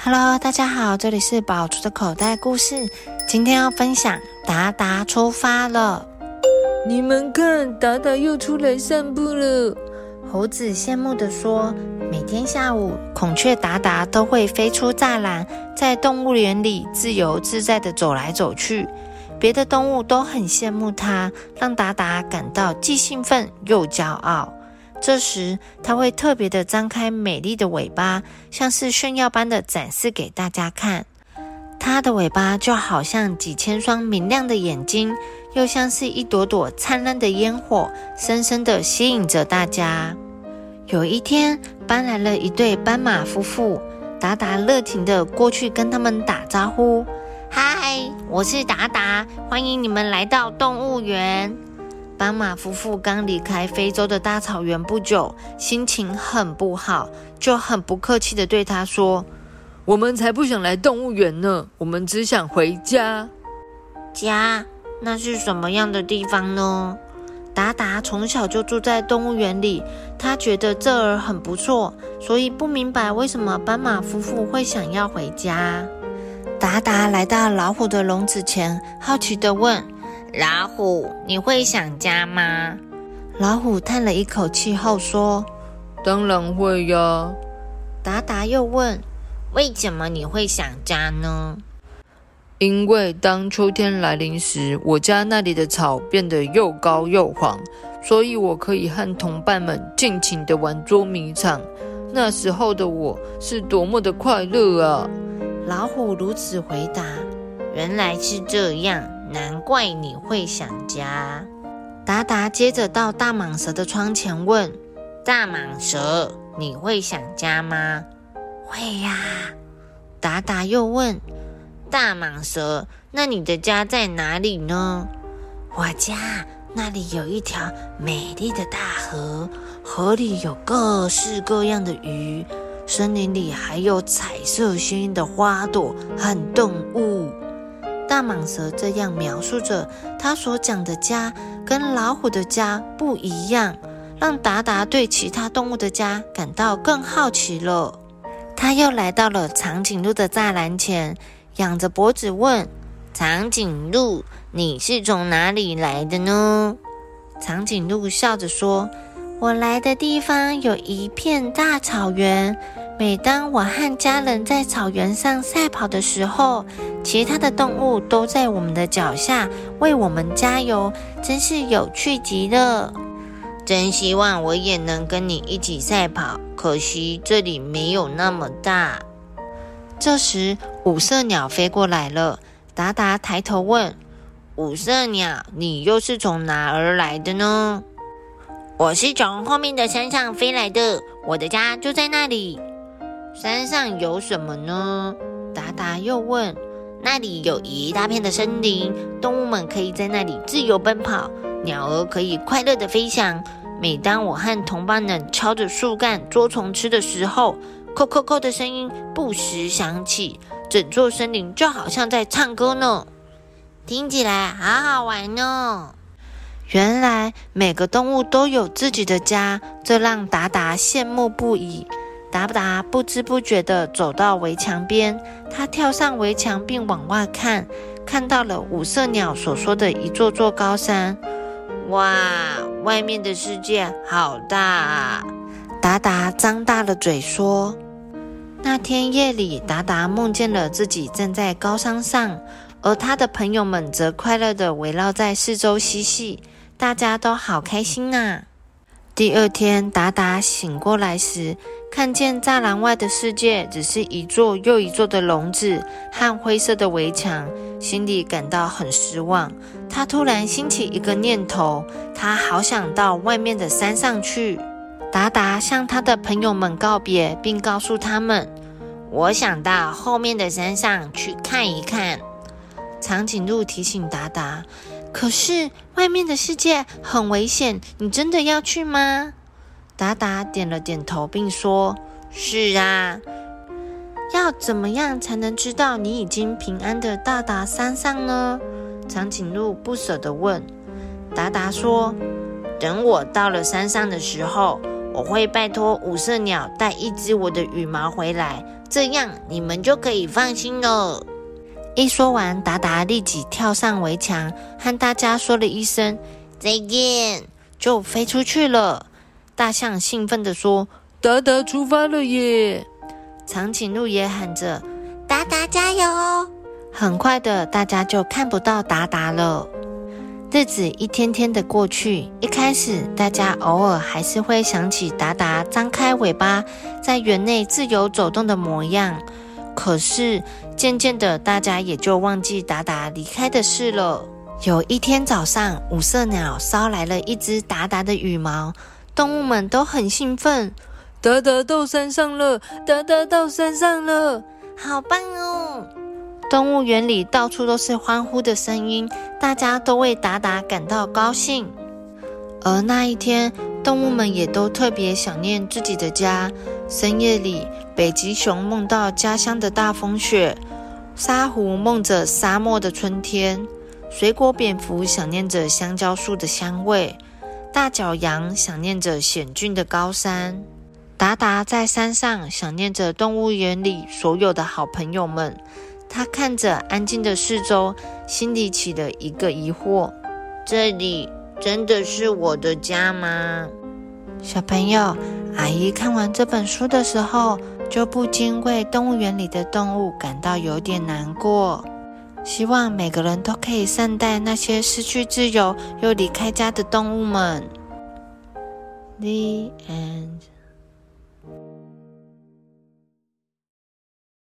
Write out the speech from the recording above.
Hello，大家好，这里是宝珠的口袋故事。今天要分享达达出发了。你们看，达达又出来散步了。猴子羡慕地说：“每天下午，孔雀达达都会飞出栅栏，在动物园里自由自在地走来走去。别的动物都很羡慕它，让达达感到既兴奋又骄傲。这时，它会特别地张开美丽的尾巴，像是炫耀般的展示给大家看。它的尾巴就好像几千双明亮的眼睛。”又像是一朵朵灿烂的烟火，深深的吸引着大家。有一天，搬来了一对斑马夫妇，达达热情的过去跟他们打招呼：“嗨，我是达达，欢迎你们来到动物园。”斑马夫妇刚离开非洲的大草原不久，心情很不好，就很不客气的对他说：“我们才不想来动物园呢，我们只想回家。”家。那是什么样的地方呢？达达从小就住在动物园里，他觉得这儿很不错，所以不明白为什么斑马夫妇会想要回家。达达来到老虎的笼子前，好奇地问：“老虎，你会想家吗？”老虎叹了一口气后说：“当然会呀。”达达又问：“为什么你会想家呢？”因为当秋天来临时，我家那里的草变得又高又黄，所以我可以和同伴们尽情的玩捉迷藏。那时候的我是多么的快乐啊！老虎如此回答。原来是这样，难怪你会想家。达达接着到大蟒蛇的窗前问：“大蟒蛇，你会想家吗？”“会呀。”达达又问。大蟒蛇，那你的家在哪里呢？我家那里有一条美丽的大河，河里有各式各样的鱼，森林里还有彩色鲜艳的花朵和动物。大蟒蛇这样描述着他所讲的家，跟老虎的家不一样，让达达对其他动物的家感到更好奇了。他又来到了长颈鹿的栅栏前。仰着脖子问长颈鹿：“你是从哪里来的呢？”长颈鹿笑着说：“我来的地方有一片大草原。每当我和家人在草原上赛跑的时候，其他的动物都在我们的脚下为我们加油，真是有趣极了。真希望我也能跟你一起赛跑，可惜这里没有那么大。”这时，五色鸟飞过来了。达达抬头问：“五色鸟，你又是从哪儿来的呢？”“我是从后面的山上飞来的，我的家就在那里。”“山上有什么呢？”达达又问。“那里有一大片的森林，动物们可以在那里自由奔跑，鸟儿可以快乐的飞翔。每当我和同伴们敲着树干捉虫吃的时候，”扣扣扣的声音不时响起，整座森林就好像在唱歌呢，听起来好好玩呢。原来每个动物都有自己的家，这让达达羡慕不已。达达不知不觉地走到围墙边，他跳上围墙并往外看，看到了五色鸟所说的一座座高山。哇，外面的世界好大啊！达达张大了嘴说。那天夜里，达达梦见了自己站在高山上，而他的朋友们则快乐地围绕在四周嬉戏，大家都好开心呐。第二天，达达醒过来时，看见栅栏外的世界只是一座又一座的笼子和灰色的围墙，心里感到很失望。他突然兴起一个念头，他好想到外面的山上去。达达向他的朋友们告别，并告诉他们：“我想到后面的山上去看一看。”长颈鹿提醒达达：“可是外面的世界很危险，你真的要去吗？”达达点了点头，并说：“是啊。”要怎么样才能知道你已经平安的到达山上呢？长颈鹿不舍地问。达达说：“等我到了山上的时候。”我会拜托五色鸟带一只我的羽毛回来，这样你们就可以放心了。一说完，达达立即跳上围墙，和大家说了一声再见，就飞出去了。大象兴奋地说：“达达出发了耶！”长颈鹿也喊着：“达达加油！”很快的，大家就看不到达达了。日子一天天的过去，一开始大家偶尔还是会想起达达张开尾巴在园内自由走动的模样。可是渐渐的，大家也就忘记达达离开的事了。有一天早上，五色鸟捎来了一只达达的羽毛，动物们都很兴奋。达达到山上了，达达到山上了，好棒哦！动物园里到处都是欢呼的声音，大家都为达达感到高兴。而那一天，动物们也都特别想念自己的家。深夜里，北极熊梦到家乡的大风雪，沙狐梦着沙漠的春天，水果蝙蝠想念着香蕉树的香味，大角羊想念着险峻的高山，达达在山上想念着动物园里所有的好朋友们。他看着安静的四周，心里起了一个疑惑：这里真的是我的家吗？小朋友，阿姨看完这本书的时候，就不禁为动物园里的动物感到有点难过。希望每个人都可以善待那些失去自由又离开家的动物们。The end.